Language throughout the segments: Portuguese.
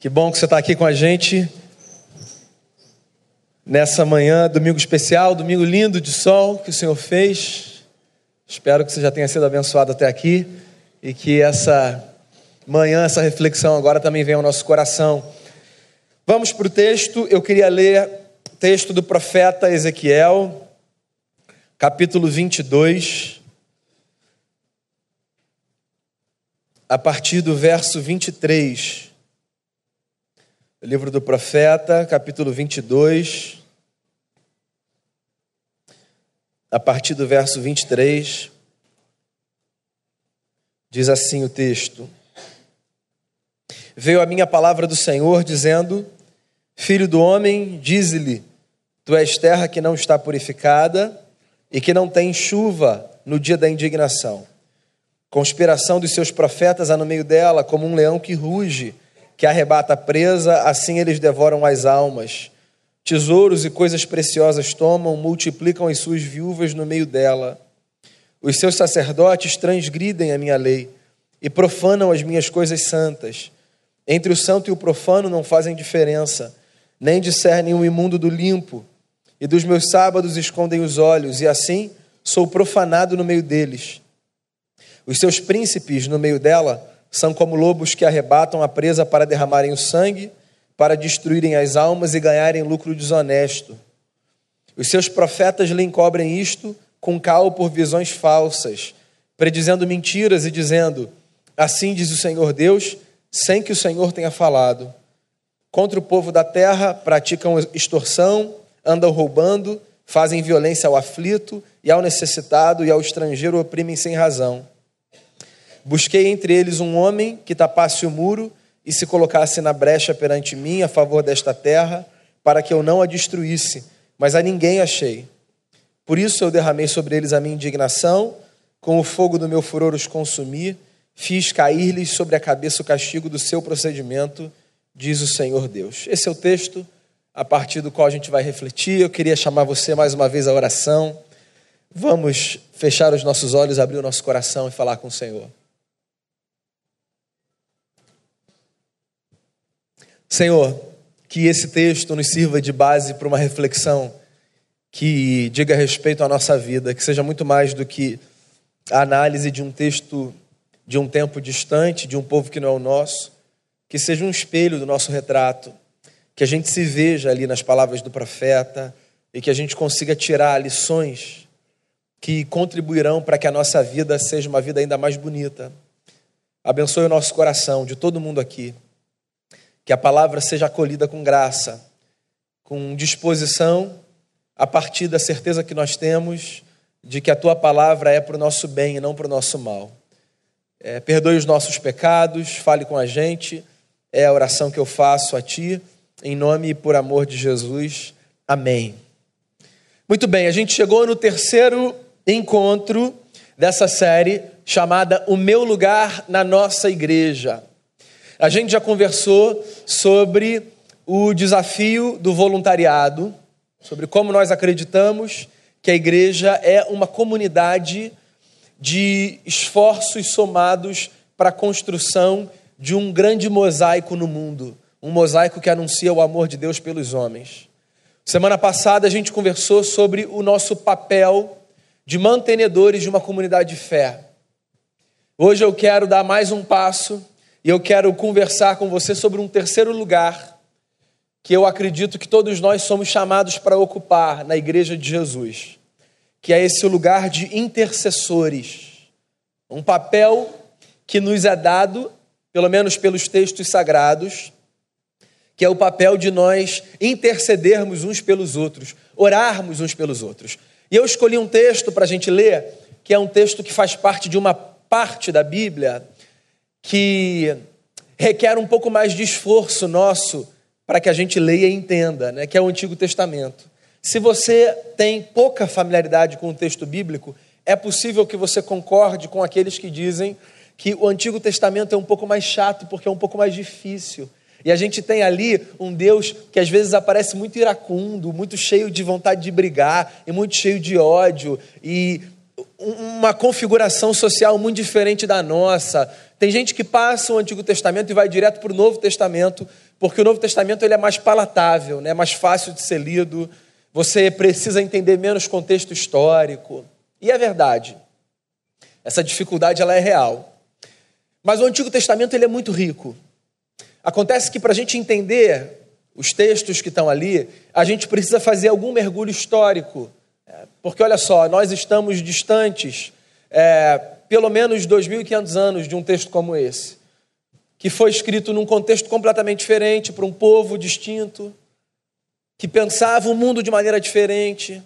Que bom que você está aqui com a gente nessa manhã, domingo especial, domingo lindo de sol que o Senhor fez. Espero que você já tenha sido abençoado até aqui e que essa manhã, essa reflexão agora também venha ao nosso coração. Vamos para o texto. Eu queria ler o texto do profeta Ezequiel, capítulo 22, a partir do verso 23. Livro do profeta, capítulo 22, a partir do verso 23, diz assim o texto: Veio a minha palavra do Senhor dizendo: Filho do homem, dize-lhe: Tu és terra que não está purificada e que não tem chuva no dia da indignação. Conspiração dos seus profetas há no meio dela, como um leão que ruge que arrebata a presa, assim eles devoram as almas. Tesouros e coisas preciosas tomam, multiplicam as suas viúvas no meio dela. Os seus sacerdotes transgridem a minha lei e profanam as minhas coisas santas. Entre o santo e o profano não fazem diferença, nem discernem o imundo do limpo, e dos meus sábados escondem os olhos, e assim sou profanado no meio deles. Os seus príncipes no meio dela são como lobos que arrebatam a presa para derramarem o sangue, para destruírem as almas e ganharem lucro desonesto. Os seus profetas lhe encobrem isto com cal por visões falsas, predizendo mentiras e dizendo: Assim diz o Senhor Deus, sem que o Senhor tenha falado. Contra o povo da terra praticam extorsão, andam roubando, fazem violência ao aflito e ao necessitado e ao estrangeiro oprimem sem razão. Busquei entre eles um homem que tapasse o muro e se colocasse na brecha perante mim a favor desta terra, para que eu não a destruísse, mas a ninguém achei. Por isso eu derramei sobre eles a minha indignação, com o fogo do meu furor os consumi, fiz cair-lhes sobre a cabeça o castigo do seu procedimento, diz o Senhor Deus. Esse é o texto a partir do qual a gente vai refletir. Eu queria chamar você mais uma vez à oração. Vamos fechar os nossos olhos, abrir o nosso coração e falar com o Senhor. Senhor, que esse texto nos sirva de base para uma reflexão que diga respeito à nossa vida, que seja muito mais do que a análise de um texto de um tempo distante, de um povo que não é o nosso, que seja um espelho do nosso retrato, que a gente se veja ali nas palavras do profeta e que a gente consiga tirar lições que contribuirão para que a nossa vida seja uma vida ainda mais bonita. Abençoe o nosso coração, de todo mundo aqui. Que a palavra seja acolhida com graça, com disposição, a partir da certeza que nós temos de que a tua palavra é para o nosso bem e não para o nosso mal. É, perdoe os nossos pecados, fale com a gente, é a oração que eu faço a ti, em nome e por amor de Jesus. Amém. Muito bem, a gente chegou no terceiro encontro dessa série chamada O Meu Lugar na Nossa Igreja. A gente já conversou sobre o desafio do voluntariado, sobre como nós acreditamos que a igreja é uma comunidade de esforços somados para a construção de um grande mosaico no mundo, um mosaico que anuncia o amor de Deus pelos homens. Semana passada a gente conversou sobre o nosso papel de mantenedores de uma comunidade de fé. Hoje eu quero dar mais um passo e eu quero conversar com você sobre um terceiro lugar que eu acredito que todos nós somos chamados para ocupar na igreja de Jesus, que é esse lugar de intercessores. Um papel que nos é dado, pelo menos pelos textos sagrados, que é o papel de nós intercedermos uns pelos outros, orarmos uns pelos outros. E eu escolhi um texto para a gente ler, que é um texto que faz parte de uma parte da Bíblia que requer um pouco mais de esforço nosso para que a gente leia e entenda, né, que é o Antigo Testamento. Se você tem pouca familiaridade com o texto bíblico, é possível que você concorde com aqueles que dizem que o Antigo Testamento é um pouco mais chato porque é um pouco mais difícil. E a gente tem ali um Deus que às vezes aparece muito iracundo, muito cheio de vontade de brigar e muito cheio de ódio. E uma configuração social muito diferente da nossa. Tem gente que passa o Antigo Testamento e vai direto para o Novo Testamento, porque o Novo Testamento ele é mais palatável, né? é mais fácil de ser lido, você precisa entender menos contexto histórico. E é verdade, essa dificuldade ela é real. Mas o Antigo Testamento ele é muito rico. Acontece que para a gente entender os textos que estão ali, a gente precisa fazer algum mergulho histórico. Porque olha só, nós estamos distantes, é, pelo menos 2.500 anos de um texto como esse, que foi escrito num contexto completamente diferente, para um povo distinto, que pensava o mundo de maneira diferente.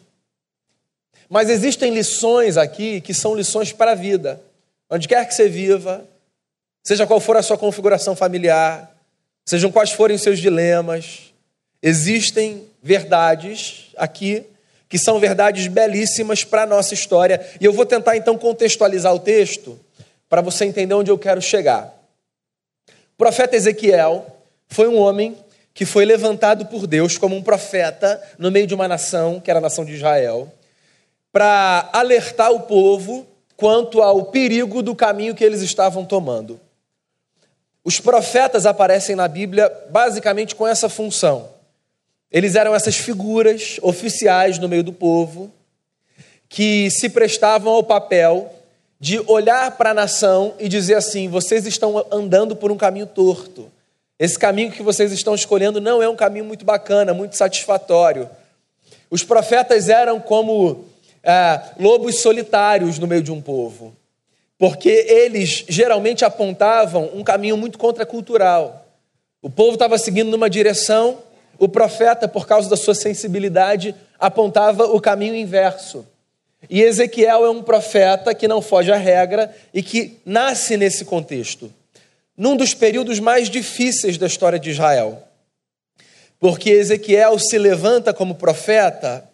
Mas existem lições aqui que são lições para a vida. Onde quer que você viva, seja qual for a sua configuração familiar, sejam quais forem os seus dilemas, existem verdades aqui que são verdades belíssimas para a nossa história. E eu vou tentar então contextualizar o texto para você entender onde eu quero chegar. O profeta Ezequiel foi um homem que foi levantado por Deus como um profeta no meio de uma nação, que era a nação de Israel, para alertar o povo quanto ao perigo do caminho que eles estavam tomando. Os profetas aparecem na Bíblia basicamente com essa função eles eram essas figuras oficiais no meio do povo que se prestavam ao papel de olhar para a nação e dizer assim: vocês estão andando por um caminho torto. Esse caminho que vocês estão escolhendo não é um caminho muito bacana, muito satisfatório. Os profetas eram como é, lobos solitários no meio de um povo, porque eles geralmente apontavam um caminho muito contracultural. O povo estava seguindo numa direção o profeta, por causa da sua sensibilidade, apontava o caminho inverso. E Ezequiel é um profeta que não foge à regra e que nasce nesse contexto, num dos períodos mais difíceis da história de Israel. Porque Ezequiel se levanta como profeta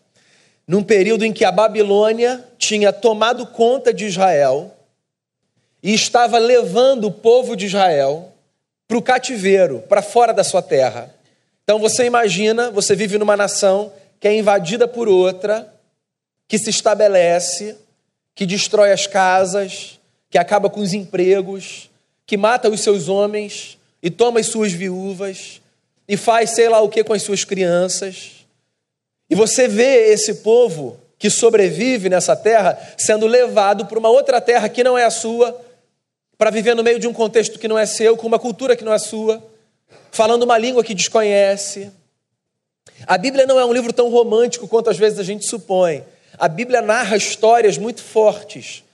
num período em que a Babilônia tinha tomado conta de Israel e estava levando o povo de Israel para o cativeiro, para fora da sua terra. Então você imagina, você vive numa nação que é invadida por outra, que se estabelece, que destrói as casas, que acaba com os empregos, que mata os seus homens e toma as suas viúvas e faz sei lá o que com as suas crianças. E você vê esse povo que sobrevive nessa terra sendo levado para uma outra terra que não é a sua, para viver no meio de um contexto que não é seu, com uma cultura que não é sua falando uma língua que desconhece. A Bíblia não é um livro tão romântico quanto às vezes a gente supõe. A Bíblia narra histórias muito fortes.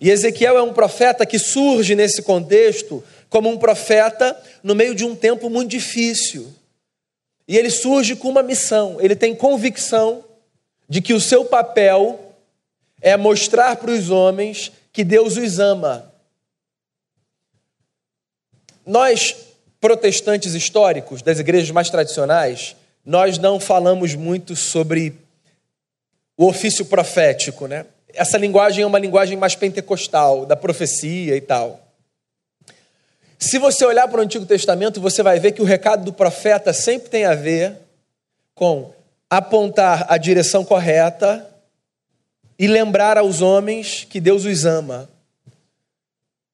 E Ezequiel é um profeta que surge nesse contexto como um profeta no meio de um tempo muito difícil. E ele surge com uma missão, ele tem convicção de que o seu papel é mostrar para os homens que Deus os ama. Nós protestantes históricos, das igrejas mais tradicionais, nós não falamos muito sobre o ofício profético, né? Essa linguagem é uma linguagem mais pentecostal, da profecia e tal. Se você olhar para o Antigo Testamento, você vai ver que o recado do profeta sempre tem a ver com apontar a direção correta e lembrar aos homens que Deus os ama.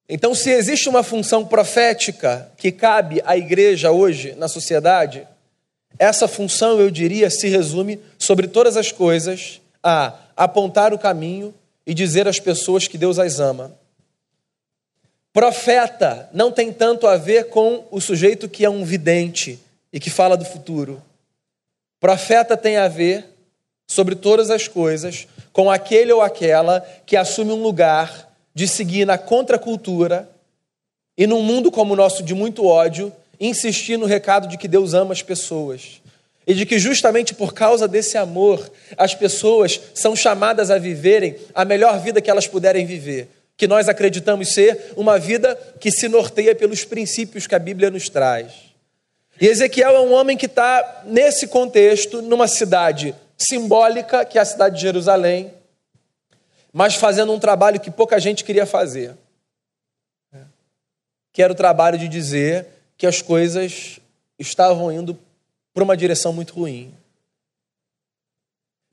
Então, se existe uma função profética que cabe à igreja hoje na sociedade, essa função, eu diria, se resume sobre todas as coisas a apontar o caminho e dizer às pessoas que Deus as ama. Profeta não tem tanto a ver com o sujeito que é um vidente e que fala do futuro. Profeta tem a ver, sobre todas as coisas, com aquele ou aquela que assume um lugar de seguir na contracultura e num mundo como o nosso de muito ódio, insistir no recado de que Deus ama as pessoas. E de que justamente por causa desse amor, as pessoas são chamadas a viverem a melhor vida que elas puderem viver. Que nós acreditamos ser uma vida que se norteia pelos princípios que a Bíblia nos traz. E Ezequiel é um homem que está nesse contexto, numa cidade simbólica, que é a cidade de Jerusalém, mas fazendo um trabalho que pouca gente queria fazer. Que era o trabalho de dizer que as coisas estavam indo para uma direção muito ruim.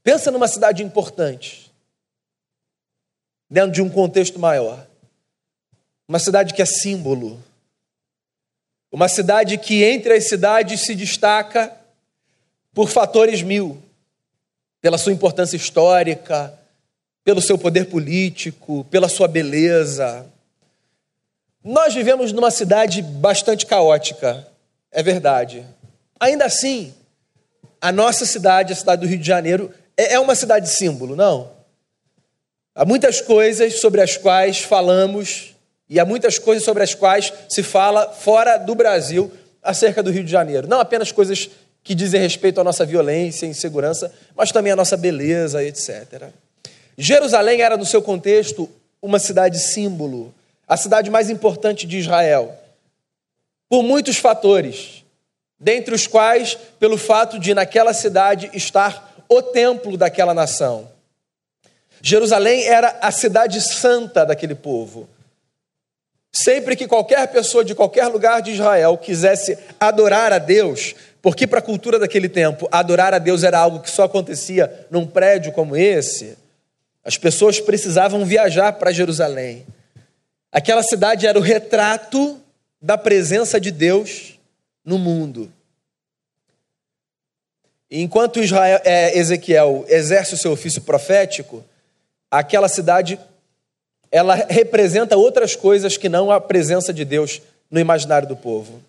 Pensa numa cidade importante. dentro de um contexto maior. Uma cidade que é símbolo. Uma cidade que entre as cidades se destaca por fatores mil, pela sua importância histórica, pelo seu poder político, pela sua beleza. Nós vivemos numa cidade bastante caótica, é verdade. Ainda assim, a nossa cidade, a cidade do Rio de Janeiro, é, é uma cidade símbolo, não? Há muitas coisas sobre as quais falamos e há muitas coisas sobre as quais se fala fora do Brasil acerca do Rio de Janeiro. Não apenas coisas que dizem respeito à nossa violência e insegurança, mas também à nossa beleza, etc. Jerusalém era, no seu contexto, uma cidade símbolo, a cidade mais importante de Israel, por muitos fatores, dentre os quais pelo fato de naquela cidade estar o templo daquela nação. Jerusalém era a cidade santa daquele povo. Sempre que qualquer pessoa de qualquer lugar de Israel quisesse adorar a Deus, porque para a cultura daquele tempo, adorar a Deus era algo que só acontecia num prédio como esse, as pessoas precisavam viajar para Jerusalém. Aquela cidade era o retrato da presença de Deus no mundo. enquanto Israel, é, Ezequiel exerce o seu ofício profético, aquela cidade ela representa outras coisas que não a presença de Deus no imaginário do povo.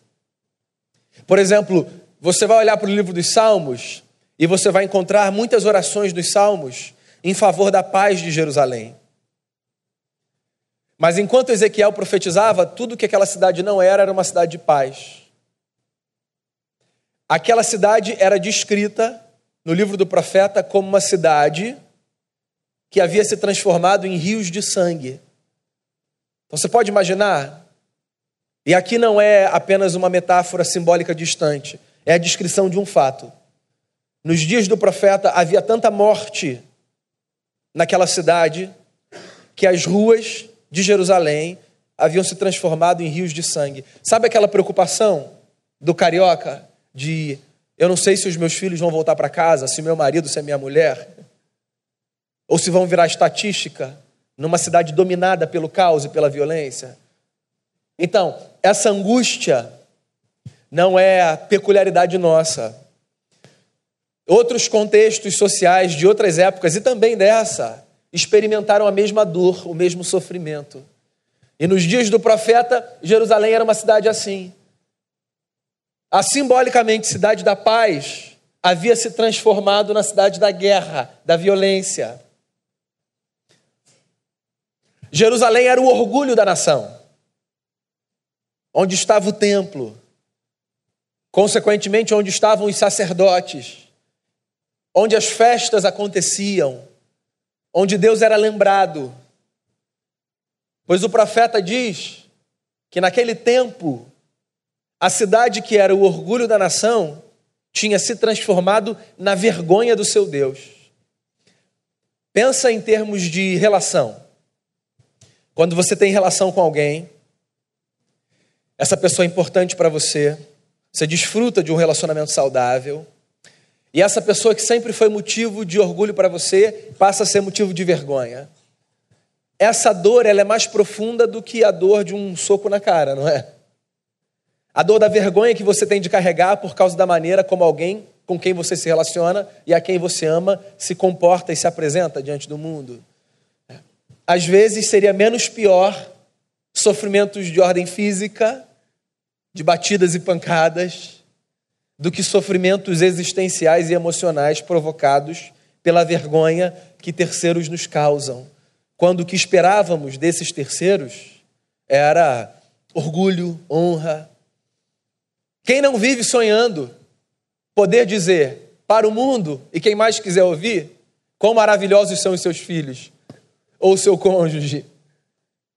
Por exemplo, você vai olhar para o livro dos Salmos e você vai encontrar muitas orações dos Salmos em favor da paz de Jerusalém. Mas enquanto Ezequiel profetizava, tudo que aquela cidade não era era uma cidade de paz. Aquela cidade era descrita no livro do profeta como uma cidade que havia se transformado em rios de sangue. Então você pode imaginar? E aqui não é apenas uma metáfora simbólica distante, é a descrição de um fato. Nos dias do profeta havia tanta morte naquela cidade que as ruas de Jerusalém haviam se transformado em rios de sangue. Sabe aquela preocupação do carioca de eu não sei se os meus filhos vão voltar para casa, se meu marido, se é minha mulher, ou se vão virar estatística numa cidade dominada pelo caos e pela violência. Então, essa angústia não é a peculiaridade nossa. Outros contextos sociais de outras épocas e também dessa experimentaram a mesma dor, o mesmo sofrimento. E nos dias do profeta, Jerusalém era uma cidade assim. A simbolicamente cidade da paz havia se transformado na cidade da guerra, da violência. Jerusalém era o orgulho da nação, onde estava o templo, consequentemente, onde estavam os sacerdotes onde as festas aconteciam, onde Deus era lembrado. Pois o profeta diz que naquele tempo, a cidade que era o orgulho da nação tinha se transformado na vergonha do seu Deus. Pensa em termos de relação. Quando você tem relação com alguém, essa pessoa é importante para você, você desfruta de um relacionamento saudável, e essa pessoa que sempre foi motivo de orgulho para você passa a ser motivo de vergonha. Essa dor ela é mais profunda do que a dor de um soco na cara, não é? A dor da vergonha que você tem de carregar por causa da maneira como alguém com quem você se relaciona e a quem você ama se comporta e se apresenta diante do mundo. Às vezes seria menos pior sofrimentos de ordem física, de batidas e pancadas, do que sofrimentos existenciais e emocionais provocados pela vergonha que terceiros nos causam. Quando o que esperávamos desses terceiros era orgulho, honra. Quem não vive sonhando poder dizer para o mundo e quem mais quiser ouvir quão maravilhosos são os seus filhos ou seu cônjuge.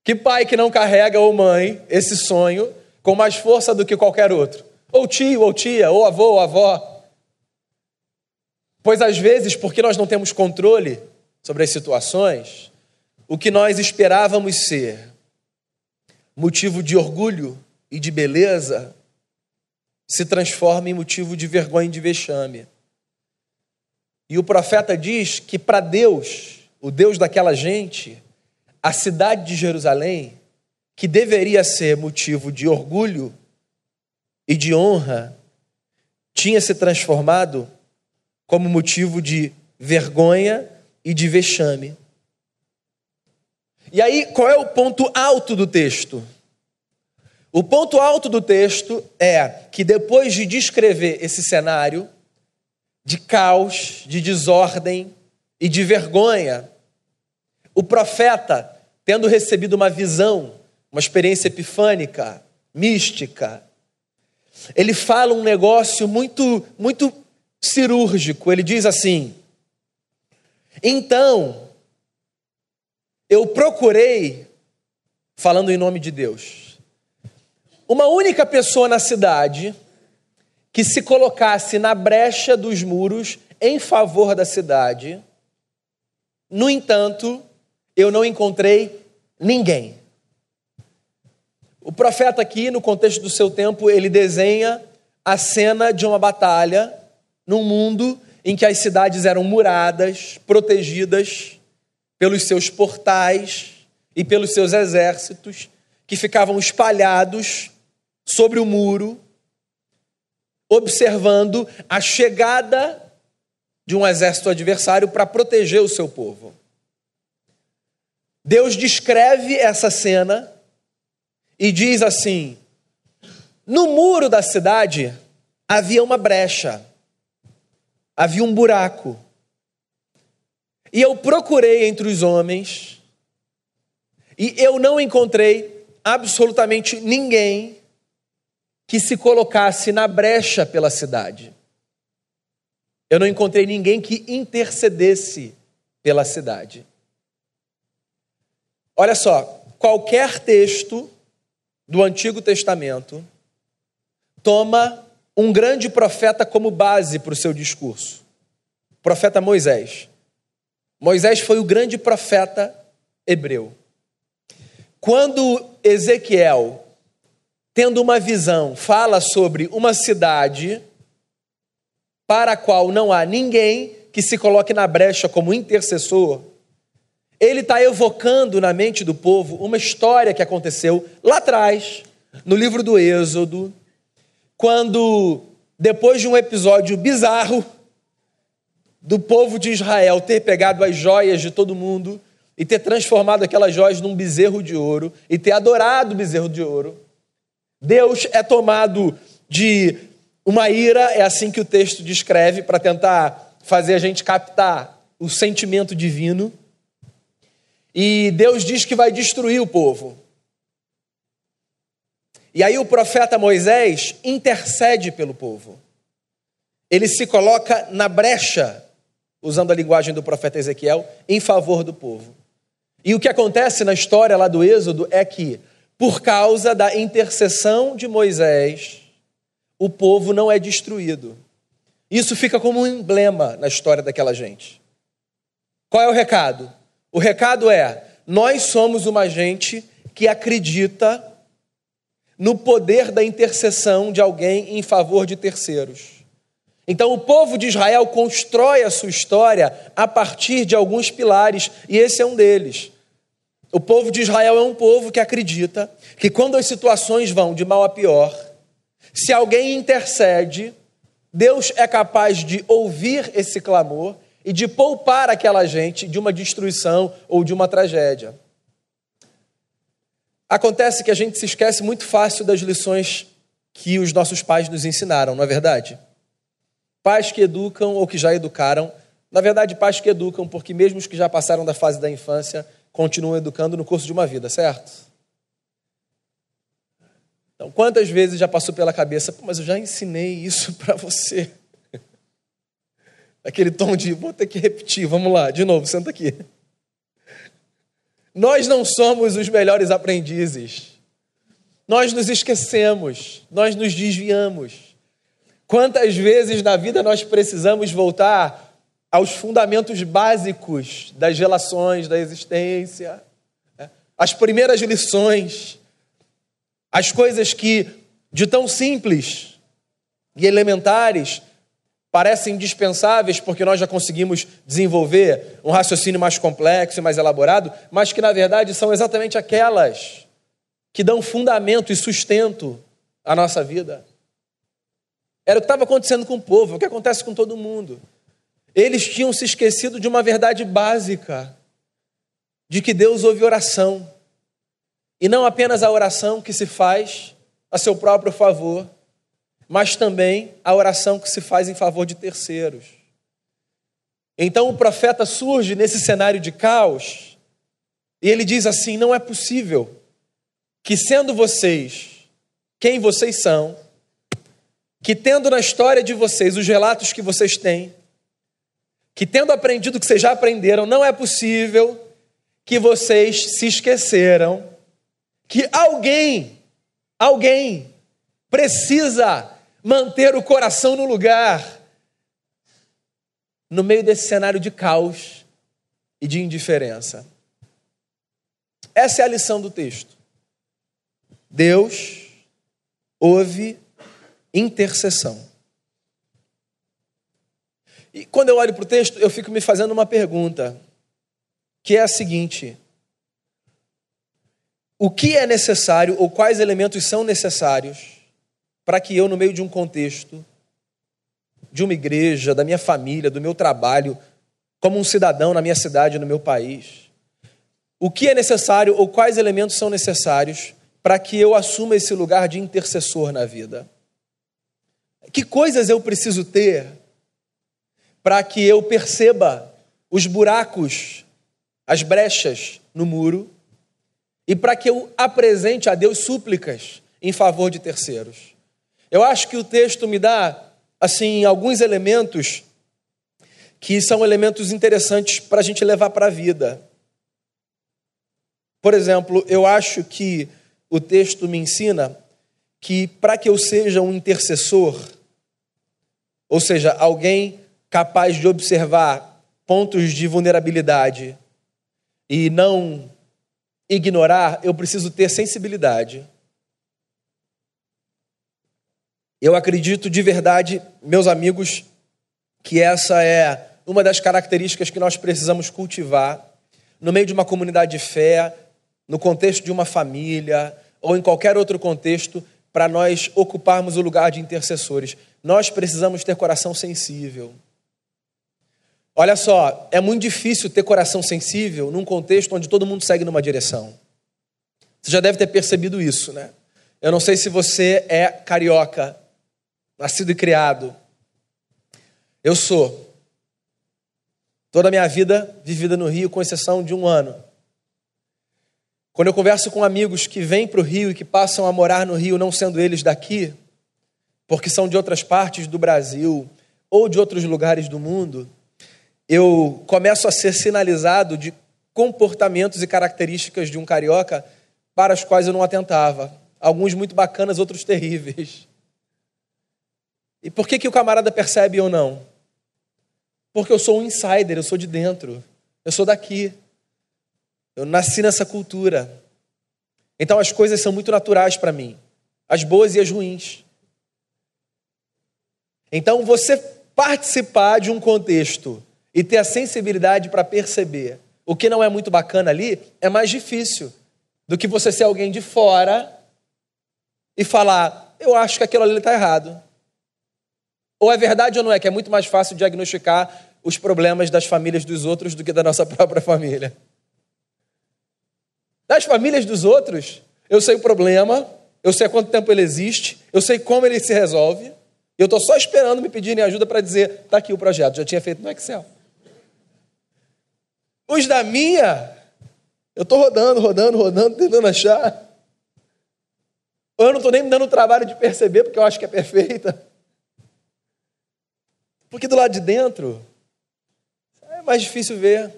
Que pai que não carrega ou mãe esse sonho com mais força do que qualquer outro? Ou tio, ou tia, ou avô, ou avó. Pois às vezes, porque nós não temos controle sobre as situações, o que nós esperávamos ser motivo de orgulho e de beleza se transforma em motivo de vergonha e de vexame. E o profeta diz que para Deus, o Deus daquela gente, a cidade de Jerusalém, que deveria ser motivo de orgulho e de honra, tinha se transformado como motivo de vergonha e de vexame. E aí, qual é o ponto alto do texto? O ponto alto do texto é que depois de descrever esse cenário de caos, de desordem e de vergonha, o profeta, tendo recebido uma visão, uma experiência epifânica, mística, ele fala um negócio muito muito cirúrgico. Ele diz assim: "Então, eu procurei falando em nome de Deus uma única pessoa na cidade que se colocasse na brecha dos muros em favor da cidade. No entanto, eu não encontrei ninguém. O profeta aqui, no contexto do seu tempo, ele desenha a cena de uma batalha num mundo em que as cidades eram muradas, protegidas pelos seus portais e pelos seus exércitos, que ficavam espalhados sobre o muro, observando a chegada de um exército adversário para proteger o seu povo. Deus descreve essa cena e diz assim: no muro da cidade havia uma brecha, havia um buraco. E eu procurei entre os homens, e eu não encontrei absolutamente ninguém que se colocasse na brecha pela cidade. Eu não encontrei ninguém que intercedesse pela cidade. Olha só, qualquer texto do Antigo Testamento toma um grande profeta como base para o seu discurso. O profeta Moisés. Moisés foi o grande profeta hebreu. Quando Ezequiel tendo uma visão, fala sobre uma cidade para a qual não há ninguém que se coloque na brecha como intercessor, ele está evocando na mente do povo uma história que aconteceu lá atrás, no livro do Êxodo, quando, depois de um episódio bizarro, do povo de Israel ter pegado as joias de todo mundo e ter transformado aquelas joias num bezerro de ouro e ter adorado o bezerro de ouro, Deus é tomado de uma ira, é assim que o texto descreve, para tentar fazer a gente captar o sentimento divino. E Deus diz que vai destruir o povo. E aí o profeta Moisés intercede pelo povo. Ele se coloca na brecha, usando a linguagem do profeta Ezequiel, em favor do povo. E o que acontece na história lá do Êxodo é que por causa da intercessão de Moisés, o povo não é destruído. Isso fica como um emblema na história daquela gente. Qual é o recado? O recado é: nós somos uma gente que acredita no poder da intercessão de alguém em favor de terceiros. Então, o povo de Israel constrói a sua história a partir de alguns pilares, e esse é um deles. O povo de Israel é um povo que acredita que quando as situações vão de mal a pior, se alguém intercede, Deus é capaz de ouvir esse clamor e de poupar aquela gente de uma destruição ou de uma tragédia. Acontece que a gente se esquece muito fácil das lições que os nossos pais nos ensinaram, não é verdade? Pais que educam ou que já educaram, na verdade, pais que educam, porque mesmo os que já passaram da fase da infância continuam educando no curso de uma vida, certo? Então, quantas vezes já passou pela cabeça, mas eu já ensinei isso para você? Aquele tom de, vou ter que repetir, vamos lá, de novo, senta aqui. Nós não somos os melhores aprendizes. Nós nos esquecemos, nós nos desviamos. Quantas vezes na vida nós precisamos voltar aos fundamentos básicos das relações, da existência, né? as primeiras lições, as coisas que, de tão simples e elementares, parecem indispensáveis porque nós já conseguimos desenvolver um raciocínio mais complexo e mais elaborado, mas que na verdade são exatamente aquelas que dão fundamento e sustento à nossa vida. Era o que estava acontecendo com o povo, o que acontece com todo mundo. Eles tinham se esquecido de uma verdade básica: de que Deus ouve oração. E não apenas a oração que se faz a seu próprio favor, mas também a oração que se faz em favor de terceiros. Então o profeta surge nesse cenário de caos e ele diz assim: não é possível que, sendo vocês quem vocês são, que tendo na história de vocês os relatos que vocês têm, que tendo aprendido o que vocês já aprenderam, não é possível que vocês se esqueceram que alguém, alguém precisa manter o coração no lugar no meio desse cenário de caos e de indiferença. Essa é a lição do texto. Deus ouve intercessão. E quando eu olho para o texto, eu fico me fazendo uma pergunta, que é a seguinte: o que é necessário ou quais elementos são necessários para que eu, no meio de um contexto, de uma igreja, da minha família, do meu trabalho, como um cidadão na minha cidade, no meu país, o que é necessário ou quais elementos são necessários para que eu assuma esse lugar de intercessor na vida? Que coisas eu preciso ter para que eu perceba os buracos, as brechas no muro e para que eu apresente a Deus súplicas em favor de terceiros? Eu acho que o texto me dá assim alguns elementos que são elementos interessantes para a gente levar para a vida. Por exemplo, eu acho que o texto me ensina que para que eu seja um intercessor, ou seja, alguém capaz de observar pontos de vulnerabilidade e não ignorar, eu preciso ter sensibilidade. Eu acredito de verdade, meus amigos, que essa é uma das características que nós precisamos cultivar no meio de uma comunidade de fé, no contexto de uma família ou em qualquer outro contexto, para nós ocuparmos o lugar de intercessores. Nós precisamos ter coração sensível. Olha só, é muito difícil ter coração sensível num contexto onde todo mundo segue numa direção. Você já deve ter percebido isso, né? Eu não sei se você é carioca, nascido e criado. Eu sou. Toda a minha vida vivida no Rio, com exceção de um ano. Quando eu converso com amigos que vêm para o Rio e que passam a morar no Rio, não sendo eles daqui, porque são de outras partes do Brasil ou de outros lugares do mundo, eu começo a ser sinalizado de comportamentos e características de um carioca para as quais eu não atentava. Alguns muito bacanas, outros terríveis. E por que, que o camarada percebe ou não? Porque eu sou um insider, eu sou de dentro, eu sou daqui. Eu nasci nessa cultura. Então as coisas são muito naturais para mim, as boas e as ruins. Então você participar de um contexto e ter a sensibilidade para perceber o que não é muito bacana ali é mais difícil do que você ser alguém de fora e falar: eu acho que aquilo ali está errado. Ou é verdade ou não é, que é muito mais fácil diagnosticar os problemas das famílias dos outros do que da nossa própria família. Das famílias dos outros, eu sei o problema, eu sei há quanto tempo ele existe, eu sei como ele se resolve, eu estou só esperando me pedirem ajuda para dizer: está aqui o projeto, já tinha feito no Excel. Os da minha, eu estou rodando, rodando, rodando, tentando achar. Eu não estou nem me dando o trabalho de perceber, porque eu acho que é perfeita. Porque do lado de dentro é mais difícil ver.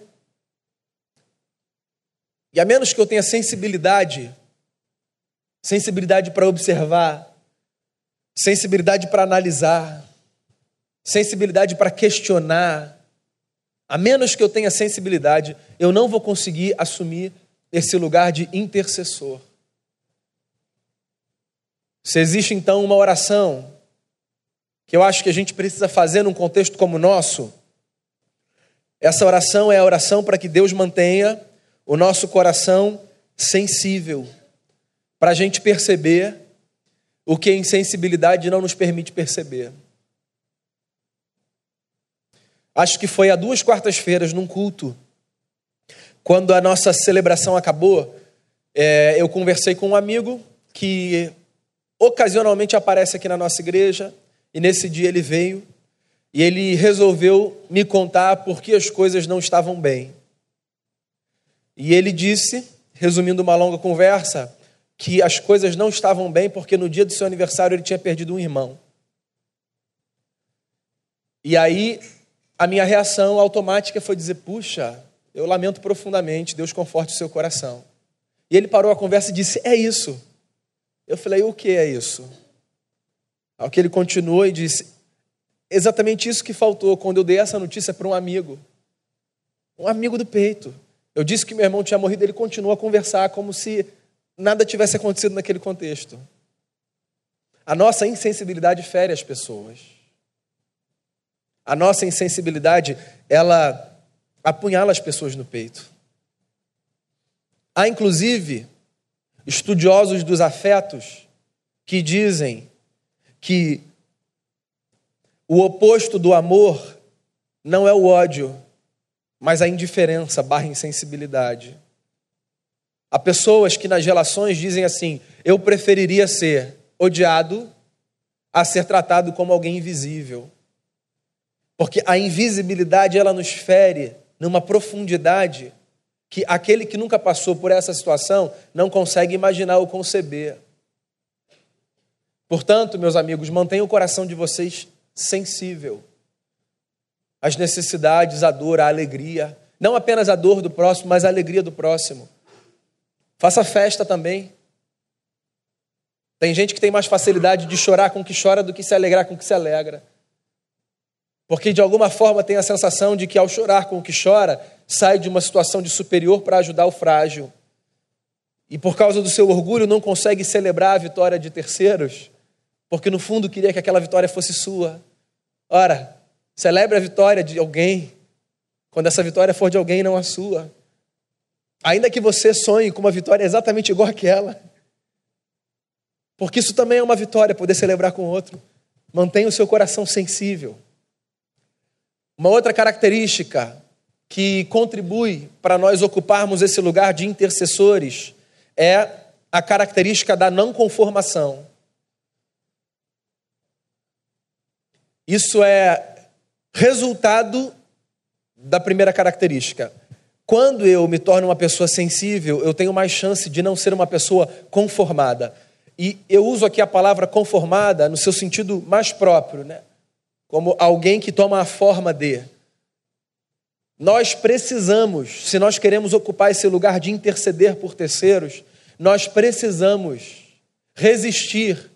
E a menos que eu tenha sensibilidade, sensibilidade para observar, sensibilidade para analisar, sensibilidade para questionar, a menos que eu tenha sensibilidade, eu não vou conseguir assumir esse lugar de intercessor. Se existe então uma oração que eu acho que a gente precisa fazer num contexto como o nosso. Essa oração é a oração para que Deus mantenha o nosso coração sensível, para a gente perceber o que a insensibilidade não nos permite perceber. Acho que foi há duas quartas-feiras, num culto, quando a nossa celebração acabou, é, eu conversei com um amigo que ocasionalmente aparece aqui na nossa igreja, e nesse dia ele veio e ele resolveu me contar por que as coisas não estavam bem. E ele disse, resumindo uma longa conversa, que as coisas não estavam bem porque no dia do seu aniversário ele tinha perdido um irmão. E aí a minha reação automática foi dizer: puxa, eu lamento profundamente, Deus conforte o seu coração. E ele parou a conversa e disse: é isso. Eu falei: o que é isso? Ao que ele continuou e disse: exatamente isso que faltou quando eu dei essa notícia para um amigo, um amigo do peito. Eu disse que meu irmão tinha morrido, ele continuou a conversar como se nada tivesse acontecido naquele contexto. A nossa insensibilidade fere as pessoas. A nossa insensibilidade, ela apunhala as pessoas no peito. Há, inclusive, estudiosos dos afetos que dizem que o oposto do amor não é o ódio, mas a indiferença barra insensibilidade. Há pessoas que nas relações dizem assim: eu preferiria ser odiado a ser tratado como alguém invisível. Porque a invisibilidade ela nos fere numa profundidade que aquele que nunca passou por essa situação não consegue imaginar ou conceber. Portanto, meus amigos, mantenham o coração de vocês sensível às necessidades, à dor, à alegria. Não apenas a dor do próximo, mas a alegria do próximo. Faça festa também. Tem gente que tem mais facilidade de chorar com que chora do que se alegrar com que se alegra. Porque de alguma forma tem a sensação de que ao chorar com o que chora, sai de uma situação de superior para ajudar o frágil. E por causa do seu orgulho não consegue celebrar a vitória de terceiros, porque no fundo queria que aquela vitória fosse sua. Ora, celebre a vitória de alguém, quando essa vitória for de alguém, não a sua. Ainda que você sonhe com uma vitória exatamente igual àquela. Porque isso também é uma vitória, poder celebrar com outro. Mantenha o seu coração sensível. Uma outra característica que contribui para nós ocuparmos esse lugar de intercessores é a característica da não conformação. Isso é resultado da primeira característica. Quando eu me torno uma pessoa sensível, eu tenho mais chance de não ser uma pessoa conformada. E eu uso aqui a palavra conformada no seu sentido mais próprio, né? como alguém que toma a forma de. Nós precisamos, se nós queremos ocupar esse lugar de interceder por terceiros, nós precisamos resistir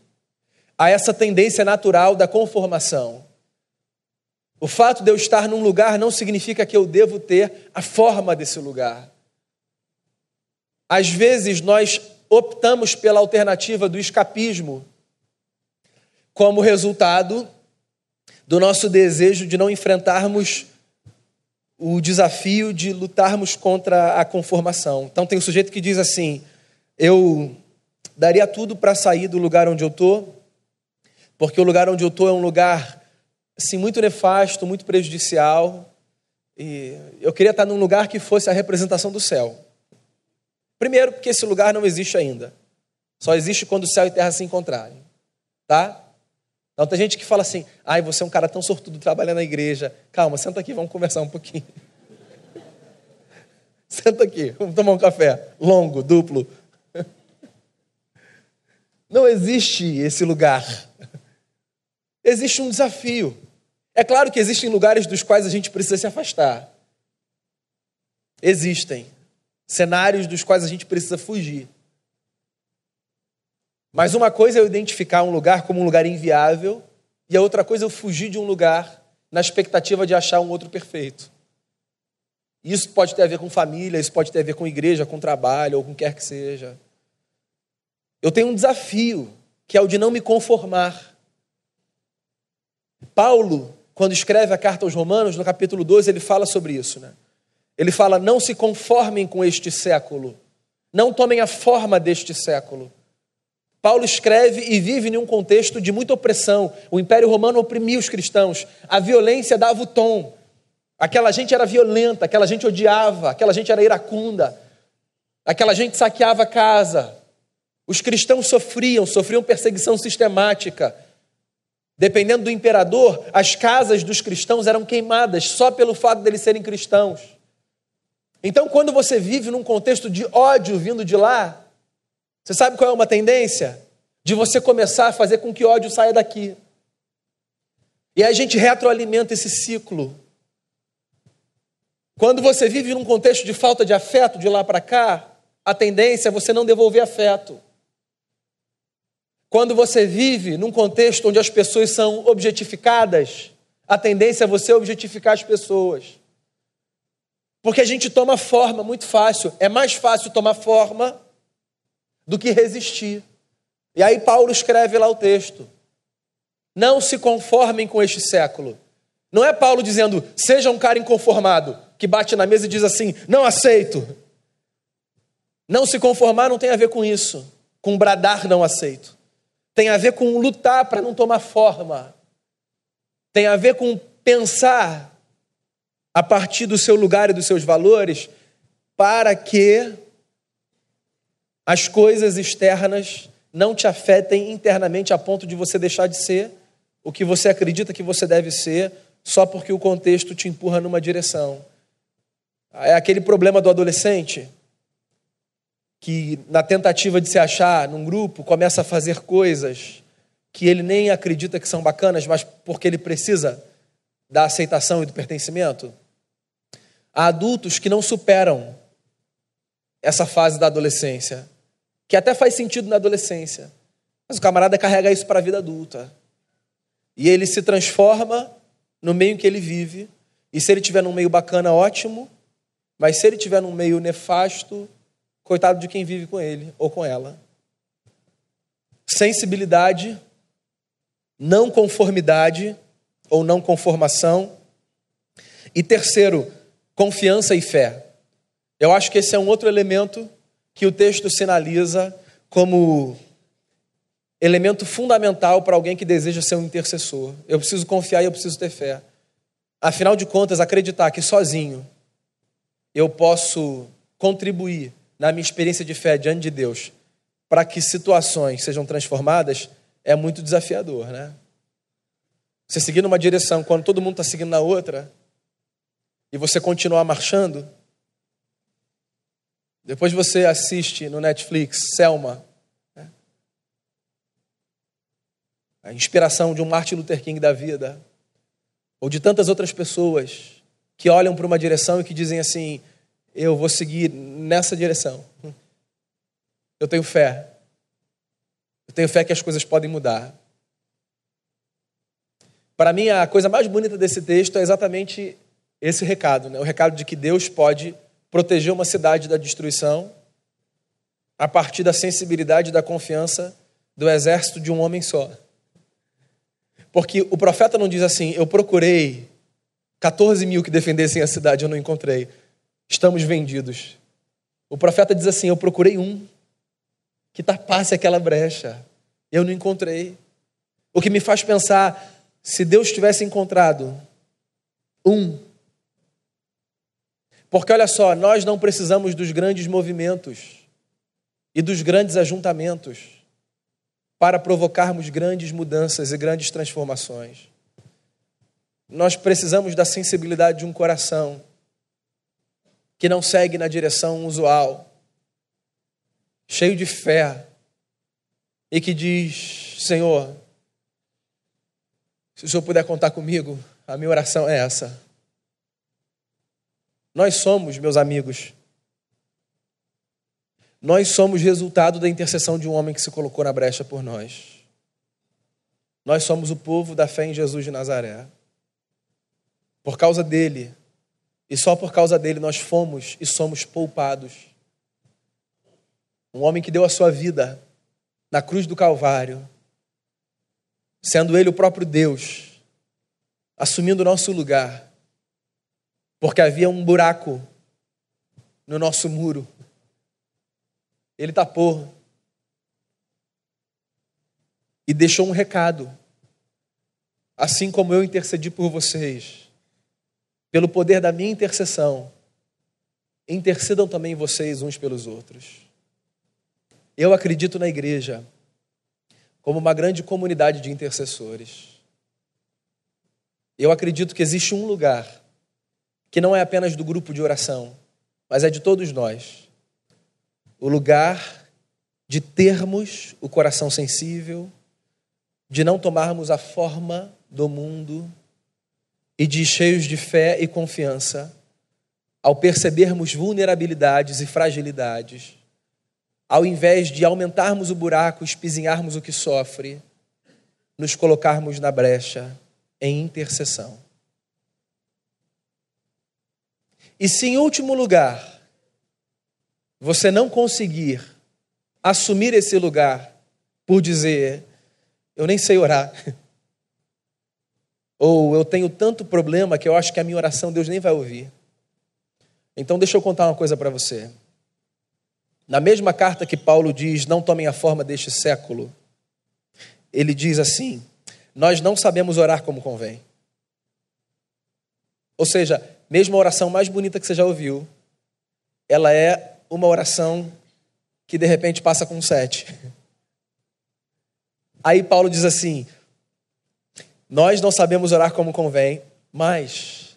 a essa tendência natural da conformação. O fato de eu estar num lugar não significa que eu devo ter a forma desse lugar. Às vezes nós optamos pela alternativa do escapismo como resultado do nosso desejo de não enfrentarmos o desafio de lutarmos contra a conformação. Então tem um sujeito que diz assim: eu daria tudo para sair do lugar onde eu estou, porque o lugar onde eu estou é um lugar assim, muito nefasto, muito prejudicial. E eu queria estar num lugar que fosse a representação do céu. Primeiro, porque esse lugar não existe ainda. Só existe quando céu e terra se encontrarem. Tá? Então tem gente que fala assim: ai, você é um cara tão sortudo trabalhando na igreja. Calma, senta aqui, vamos conversar um pouquinho. senta aqui, vamos tomar um café. Longo, duplo. Não existe esse lugar. Existe um desafio. É claro que existem lugares dos quais a gente precisa se afastar. Existem cenários dos quais a gente precisa fugir. Mas uma coisa é eu identificar um lugar como um lugar inviável, e a outra coisa é eu fugir de um lugar na expectativa de achar um outro perfeito. Isso pode ter a ver com família, isso pode ter a ver com igreja, com trabalho, ou com quer que seja. Eu tenho um desafio, que é o de não me conformar. Paulo, quando escreve a carta aos Romanos, no capítulo 12, ele fala sobre isso. Né? Ele fala: Não se conformem com este século, não tomem a forma deste século. Paulo escreve e vive em um contexto de muita opressão. O Império Romano oprimia os cristãos, a violência dava o tom. Aquela gente era violenta, aquela gente odiava, aquela gente era iracunda, aquela gente saqueava a casa. Os cristãos sofriam, sofriam perseguição sistemática. Dependendo do imperador, as casas dos cristãos eram queimadas só pelo fato deles serem cristãos. Então, quando você vive num contexto de ódio vindo de lá, você sabe qual é uma tendência? De você começar a fazer com que ódio saia daqui. E a gente retroalimenta esse ciclo. Quando você vive num contexto de falta de afeto de lá para cá, a tendência é você não devolver afeto. Quando você vive num contexto onde as pessoas são objetificadas, a tendência é você objetificar as pessoas. Porque a gente toma forma muito fácil. É mais fácil tomar forma do que resistir. E aí Paulo escreve lá o texto. Não se conformem com este século. Não é Paulo dizendo, seja um cara inconformado, que bate na mesa e diz assim, não aceito. Não se conformar não tem a ver com isso, com bradar não aceito. Tem a ver com lutar para não tomar forma. Tem a ver com pensar a partir do seu lugar e dos seus valores para que as coisas externas não te afetem internamente a ponto de você deixar de ser o que você acredita que você deve ser só porque o contexto te empurra numa direção. É aquele problema do adolescente que, na tentativa de se achar num grupo, começa a fazer coisas que ele nem acredita que são bacanas, mas porque ele precisa da aceitação e do pertencimento. Há adultos que não superam essa fase da adolescência que até faz sentido na adolescência, mas o camarada carrega isso para a vida adulta. E ele se transforma no meio que ele vive, e se ele tiver num meio bacana, ótimo, mas se ele tiver num meio nefasto, coitado de quem vive com ele ou com ela. Sensibilidade, não conformidade ou não conformação. E terceiro, confiança e fé. Eu acho que esse é um outro elemento que o texto sinaliza como elemento fundamental para alguém que deseja ser um intercessor. Eu preciso confiar e eu preciso ter fé. Afinal de contas, acreditar que sozinho eu posso contribuir na minha experiência de fé diante de Deus para que situações sejam transformadas é muito desafiador, né? Você seguir numa direção quando todo mundo está seguindo na outra e você continuar marchando, depois você assiste no Netflix Selma, né? a inspiração de um Martin Luther King da vida, ou de tantas outras pessoas que olham para uma direção e que dizem assim: eu vou seguir nessa direção. Eu tenho fé. Eu tenho fé que as coisas podem mudar. Para mim, a coisa mais bonita desse texto é exatamente esse recado, né? o recado de que Deus pode proteger uma cidade da destruição a partir da sensibilidade e da confiança do exército de um homem só. Porque o profeta não diz assim: Eu procurei 14 mil que defendessem a cidade, eu não encontrei. Estamos vendidos. O profeta diz assim: Eu procurei um que tapasse aquela brecha, eu não encontrei. O que me faz pensar: se Deus tivesse encontrado um porque olha só, nós não precisamos dos grandes movimentos e dos grandes ajuntamentos para provocarmos grandes mudanças e grandes transformações. Nós precisamos da sensibilidade de um coração que não segue na direção usual, cheio de fé, e que diz: Senhor, se o Senhor puder contar comigo, a minha oração é essa. Nós somos, meus amigos, nós somos resultado da intercessão de um homem que se colocou na brecha por nós. Nós somos o povo da fé em Jesus de Nazaré. Por causa dele, e só por causa dele, nós fomos e somos poupados. Um homem que deu a sua vida na cruz do Calvário, sendo ele o próprio Deus, assumindo o nosso lugar, porque havia um buraco no nosso muro. Ele tapou e deixou um recado. Assim como eu intercedi por vocês, pelo poder da minha intercessão, intercedam também vocês uns pelos outros. Eu acredito na igreja como uma grande comunidade de intercessores. Eu acredito que existe um lugar que não é apenas do grupo de oração, mas é de todos nós. O lugar de termos o coração sensível, de não tomarmos a forma do mundo e de cheios de fé e confiança, ao percebermos vulnerabilidades e fragilidades, ao invés de aumentarmos o buraco, espizinharmos o que sofre, nos colocarmos na brecha em intercessão. E se, em último lugar, você não conseguir assumir esse lugar por dizer, eu nem sei orar, ou eu tenho tanto problema que eu acho que a minha oração Deus nem vai ouvir. Então, deixa eu contar uma coisa para você. Na mesma carta que Paulo diz, não tomem a forma deste século, ele diz assim: Nós não sabemos orar como convém. Ou seja, mesmo a oração mais bonita que você já ouviu, ela é uma oração que de repente passa com sete. Aí Paulo diz assim: Nós não sabemos orar como convém, mas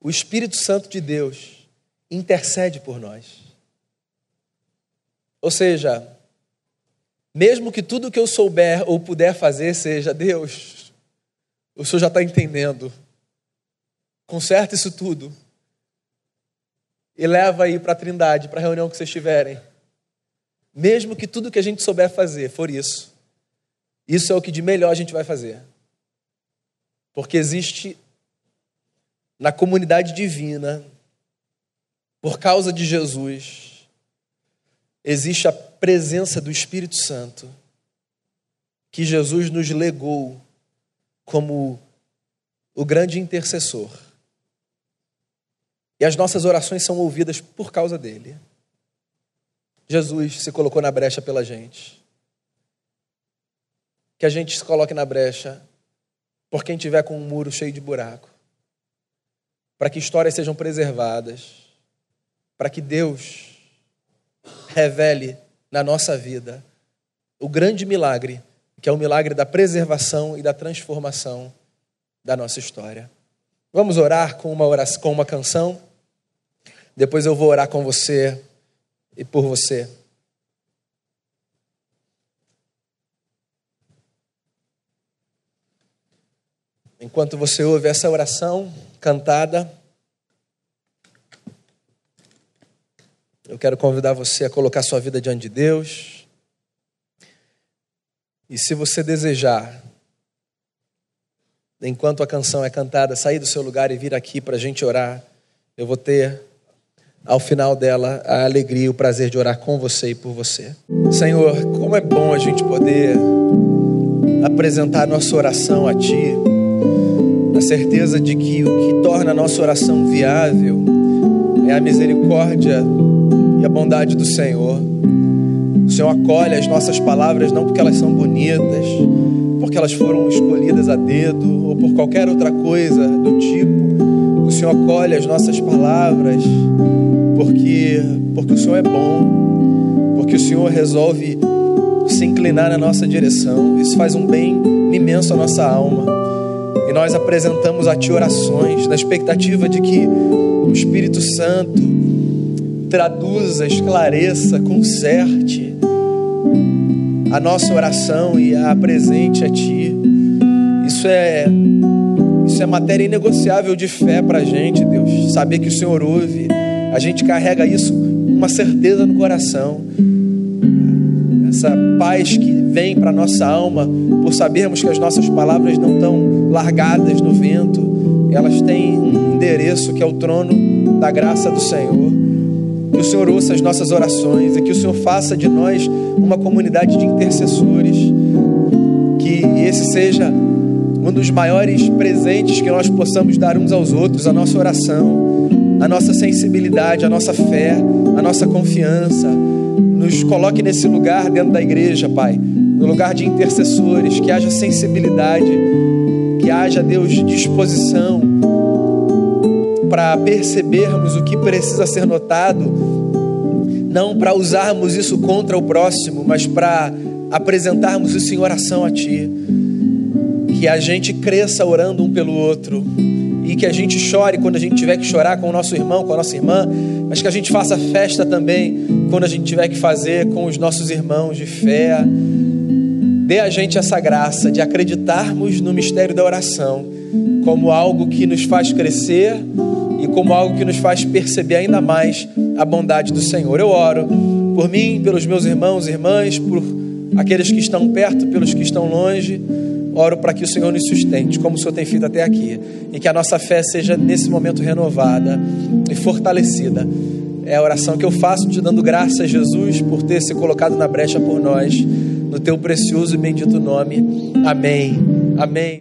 o Espírito Santo de Deus intercede por nós. Ou seja, mesmo que tudo que eu souber ou puder fazer seja Deus, o Senhor já está entendendo. Conserta isso tudo. E leva aí para a Trindade, para a reunião que vocês tiverem. Mesmo que tudo que a gente souber fazer for isso. Isso é o que de melhor a gente vai fazer. Porque existe na comunidade divina, por causa de Jesus, existe a presença do Espírito Santo que Jesus nos legou como o grande intercessor. E as nossas orações são ouvidas por causa dele. Jesus se colocou na brecha pela gente. Que a gente se coloque na brecha por quem tiver com um muro cheio de buraco. Para que histórias sejam preservadas. Para que Deus revele na nossa vida o grande milagre, que é o milagre da preservação e da transformação da nossa história. Vamos orar com uma oração, com uma canção. Depois eu vou orar com você e por você. Enquanto você ouve essa oração cantada, Eu quero convidar você a colocar sua vida diante de Deus. E se você desejar, enquanto a canção é cantada, sair do seu lugar e vir aqui para a gente orar, eu vou ter, ao final dela, a alegria e o prazer de orar com você e por você. Senhor, como é bom a gente poder apresentar nossa oração a Ti, na certeza de que o que torna a nossa oração viável é a misericórdia e a bondade do Senhor. O Senhor acolhe as nossas palavras não porque elas são bonitas, porque elas foram escolhidas a dedo ou por qualquer outra coisa do tipo. O Senhor acolhe as nossas palavras porque porque o Senhor é bom, porque o Senhor resolve se inclinar na nossa direção. Isso faz um bem imenso à nossa alma. Nós apresentamos a Ti orações na expectativa de que o Espírito Santo traduza, esclareça, conserte a nossa oração e a apresente a Ti. Isso é, isso é matéria inegociável de fé para a gente, Deus. Saber que o Senhor ouve, a gente carrega isso, uma certeza no coração. Essa paz que vem para nossa alma por sabermos que as nossas palavras não estão largadas no vento, elas têm um endereço que é o trono da graça do Senhor. Que o Senhor ouça as nossas orações e que o Senhor faça de nós uma comunidade de intercessores. Que esse seja um dos maiores presentes que nós possamos dar uns aos outros, a nossa oração, a nossa sensibilidade, a nossa fé, a nossa confiança. Nos coloque nesse lugar dentro da igreja, Pai, no lugar de intercessores, que haja sensibilidade, que haja, Deus, disposição para percebermos o que precisa ser notado, não para usarmos isso contra o próximo, mas para apresentarmos isso em oração a Ti. Que a gente cresça orando um pelo outro e que a gente chore quando a gente tiver que chorar com o nosso irmão, com a nossa irmã, mas que a gente faça festa também quando a gente tiver que fazer com os nossos irmãos de fé. Dê a gente essa graça de acreditarmos no mistério da oração como algo que nos faz crescer e como algo que nos faz perceber ainda mais a bondade do Senhor. Eu oro por mim, pelos meus irmãos e irmãs, por aqueles que estão perto, pelos que estão longe. Oro para que o Senhor nos sustente, como o Senhor tem feito até aqui, e que a nossa fé seja nesse momento renovada e fortalecida. É a oração que eu faço te dando graças, Jesus, por ter se colocado na brecha por nós, no teu precioso e bendito nome. Amém. Amém.